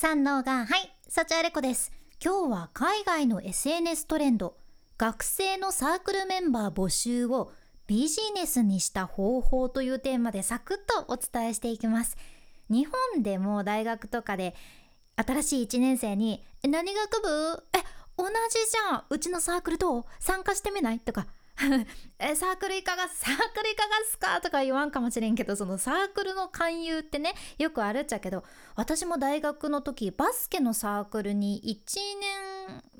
三能がはい幸あれ子です。今日は海外の SNS トレンド。学生のサークルメンバー募集をビジネスにした方法というテーマでサクッとお伝えしていきます。日本でも大学とかで新しい1年生に「何学部え同じじゃん。うちのサークルどう参加してみない?」とか サークルいかがサークルいかがっすかとか言わんかもしれんけどそのサークルの勧誘ってねよくあるっちゃけど私も大学の時バスケのサークルに1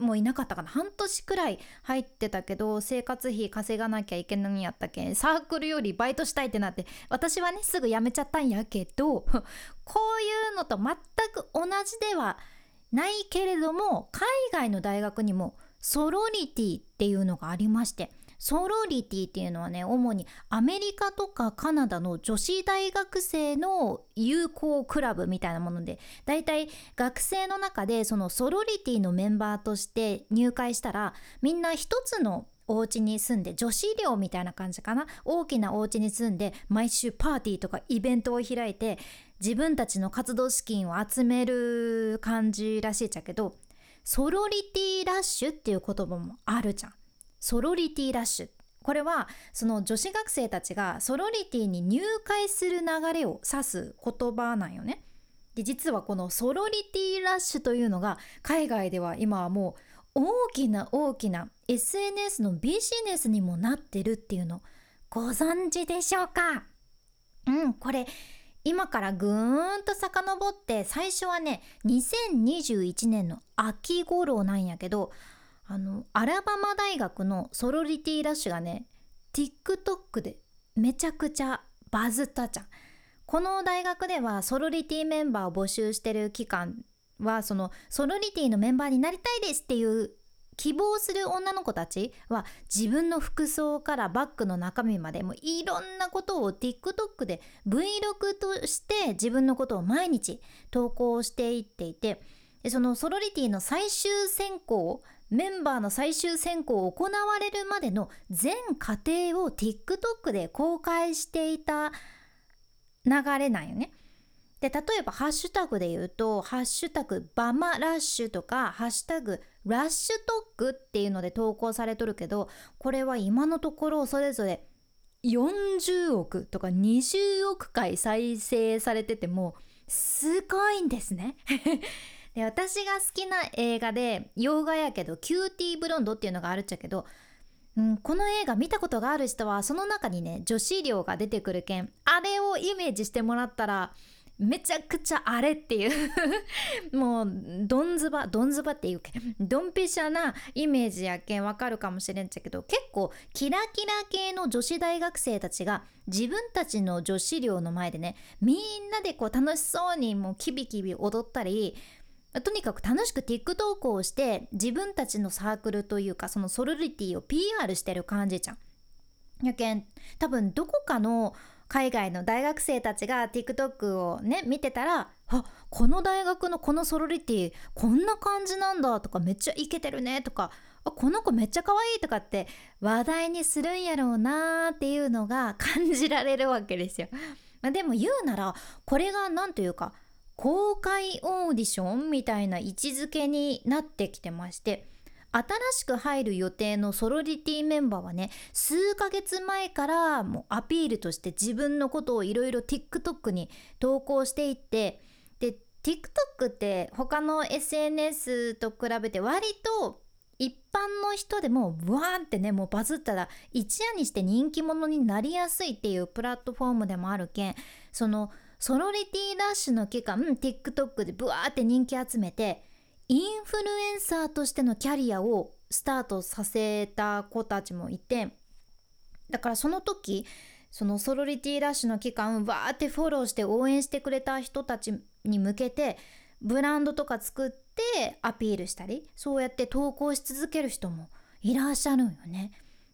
年もいなかったかな。半年くらい入ってたけど生活費稼がなきゃいけないんやったけんサークルよりバイトしたいってなって私はねすぐ辞めちゃったんやけど こういうのと全く同じではないけれども海外の大学にもソロリティっていうのがありましてソロリティっていうのはね主にアメリカとかカナダの女子大学生の友好クラブみたいなものでだいたい学生の中でそのソロリティのメンバーとして入会したらみんな一つのお家に住んで女子寮みたいな感じかな？大きなお家に住んで毎週パーティーとかイベントを開いて自分たちの活動資金を集める感じらしいっちゃけどソロリティラッシュっていう言葉もあるじゃん。ソロリティラッシュこれはその女子学生たちがソロリティに入会する流れを指す言葉なんよね。で実はこのソロリティラッシュというのが海外では今はもう大きな大きな SNS のビジネスにもなってるっていうのご存知でしょうか？うんこれ今からぐーんと遡って最初はね2021年の秋頃なんやけどあのアラバマ大学のソロリティラッシュがね TikTok でめちゃくちゃバズったじゃん。この大学ではソロリティメンバーを募集してる期間はそのソロリティのメンバーになりたいですっていう希望する女の子たちは自分の服装からバッグの中身までもういろんなことを TikTok で Vlog として自分のことを毎日投稿していっていてそのソロリティの最終選考をメンバーの最終選考を行われるまでの全過程を TikTok で公開していた流れなんよね。で例えばハッシュタグで言うと「ハッシュタグバマラッシュ」とか「ハッシュタグラッシュトック」っていうので投稿されとるけどこれは今のところそれぞれ40億とか20億回再生されててもすごいんですね。で私が好きな映画で洋画やけど「キューティーブロンド」っていうのがあるっちゃけど、うん、この映画見たことがある人はその中にね女子寮が出てくるけんあれをイメージしてもらったらめちゃくちゃあれっていう もうどんずばどんずばっていうけドンピシャなイメージやけんわかるかもしれんちゃけど結構キラキラ系の女子大学生たちが自分たちの女子寮の前でねみんなでこう楽しそうにもうキビキビ踊ったりとにかく楽しく TikTok をして自分たちのサークルというかそのソロリティを PR してる感じじゃん。やけん多分どこかの海外の大学生たちが TikTok をね見てたらあこの大学のこのソロリティこんな感じなんだとかめっちゃイケてるねとかあこの子めっちゃ可愛いとかって話題にするんやろうなーっていうのが感じられるわけですよ。まあ、でも言うならこれが何というか公開オーディションみたいな位置づけになってきてまして新しく入る予定のソロリティメンバーはね数ヶ月前からもうアピールとして自分のことをいろいろ TikTok に投稿していってで TikTok って他の SNS と比べて割と一般の人でもブワーンってねもうバズったら一夜にして人気者になりやすいっていうプラットフォームでもあるけんそのソロリティラッシュの期間 TikTok でブワーって人気集めてインフルエンサーとしてのキャリアをスタートさせた子たちもいてだからその時そのソロリティラッシュの期間わーってフォローして応援してくれた人たちに向けてブランドとか作ってアピールしたりそうやって投稿し続ける人もいらっしゃるんよね。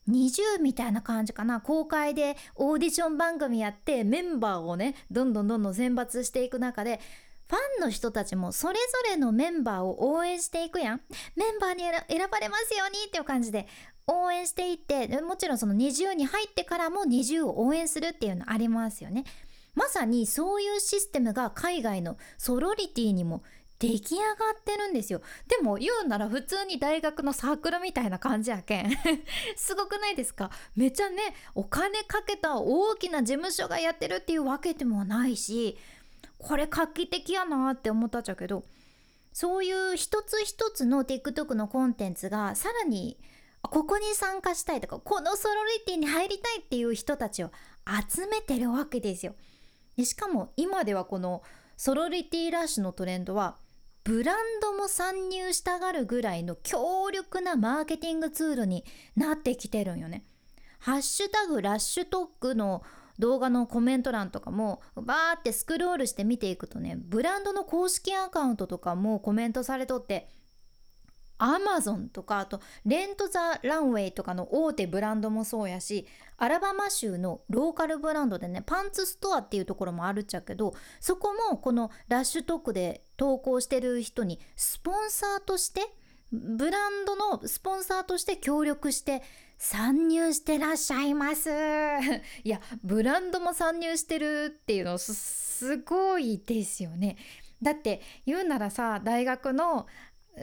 20みたいな感じかな。公開でオーディション番組やってメンバーをねどんどんどんどん選抜していく中でファンの人たちもそれぞれのメンバーを応援していくやん。メンバーに選ばれますようにっていう感じで応援していってもちろんその20に入ってからも20を応援するっていうのありますよね。まさにそういうシステムが海外のソロリティにも出来上がってるんですよ。でも言うなら普通に大学のサークルみたいな感じやけん。すごくないですか？めちゃねお金かけた大きな事務所がやってるっていうわけでもないしこれ画期的やなって思ったっちゃけどそういう一つ一つの TikTok のコンテンツがさらにここに参加したいとかこのソロリティに入りたいっていう人たちを集めてるわけですよ。でしかも今ではこのソロリティラッシュのトレンドはブランドも参入したがるぐらいの強力なマーケティングツールになってきてるんよね。ハッシュタグラッシュトックの動画のコメント欄とかもバーってスクロールして見ていくとねブランドの公式アカウントとかもコメントされとってアマゾンとかあとレント・ザ・ランウェイとかの大手ブランドもそうやしアラバマ州のローカルブランドでねパンツストアっていうところもあるっちゃけどそこもこのラッシュトークで投稿してる人にスポンサーとしてブランドのスポンサーとして協力して参入してらっしゃいます。いやブランドも参入してるっていうのすごいですよね。だって言うならさ大学の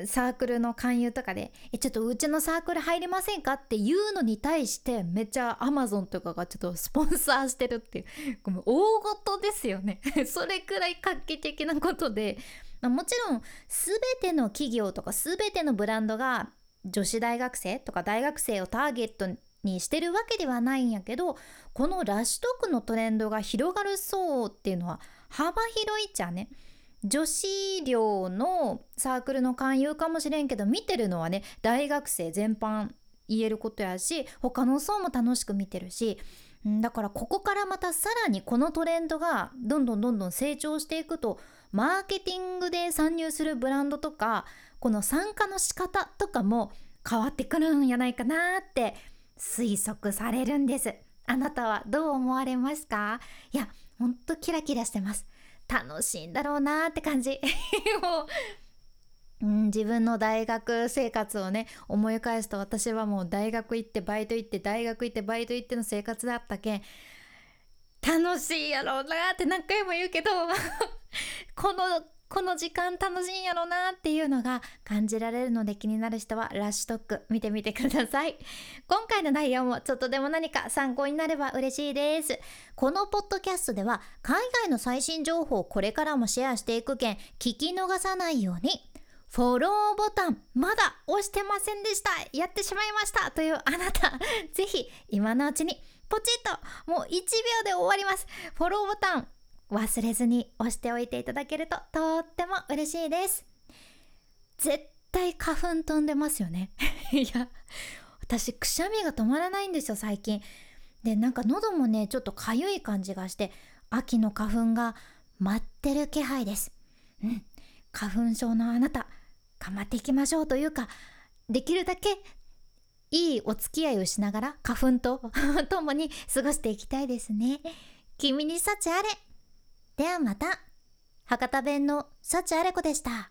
サークルの勧誘とかで「えちょっとうちのサークル入りませんか?」って言うのに対してめっちゃアマゾンとかがちょっとスポンサーしてるっていう 大事ですよね。それくらい画期的なことで。まもちろん全ての企業とか全てのブランドが女子大学生とか大学生をターゲットにしてるわけではないんやけどこのラッシュトークのトレンドが広がるそうっていうのは幅広いっちゃね。女子寮のサークルの勧誘かもしれんけど見てるのはね大学生全般言えることやし他の層も楽しく見てるしだからここからまたさらにこのトレンドがどんどんどんどん成長していくとマーケティングで参入するブランドとかこの参加の仕方とかも変わってくるんやないかなって推測されるんです。あなたはどう思われますか？いやほんとキラキラしてます。楽しいんだろうなって感じ。もう、うん、自分の大学生活をね思い返すと私はもう大学行ってバイト行って大学行ってバイト行っての生活だったけん楽しいやろうなって何回も言うけどこの この時間楽しいんやろなっていうのが感じられるので気になる人はラッシュトック見てみてください。今回の内容もちょっとでも何か参考になれば嬉しいです。このポッドキャストでは海外の最新情報をこれからもシェアしていく件聞き逃さないように。フォローボタンまだ押してませんでした。やってしまいましたというあなた。ぜひ今のうちにポチッともう1秒で終わります。フォローボタン忘れずに押しておいていただけるととっても嬉しいです。絶対花粉飛んでますよね。いや私くしゃみが止まらないんですよ最近。でなんか喉もねちょっとかゆい感じがして秋の花粉が待ってる気配です。うん。花粉症のあなた頑張っていきましょうというかできるだけいいお付き合いをしながら花粉と 共に過ごしていきたいですね。君に幸あれ。ではまた博多弁の幸あれ子でした。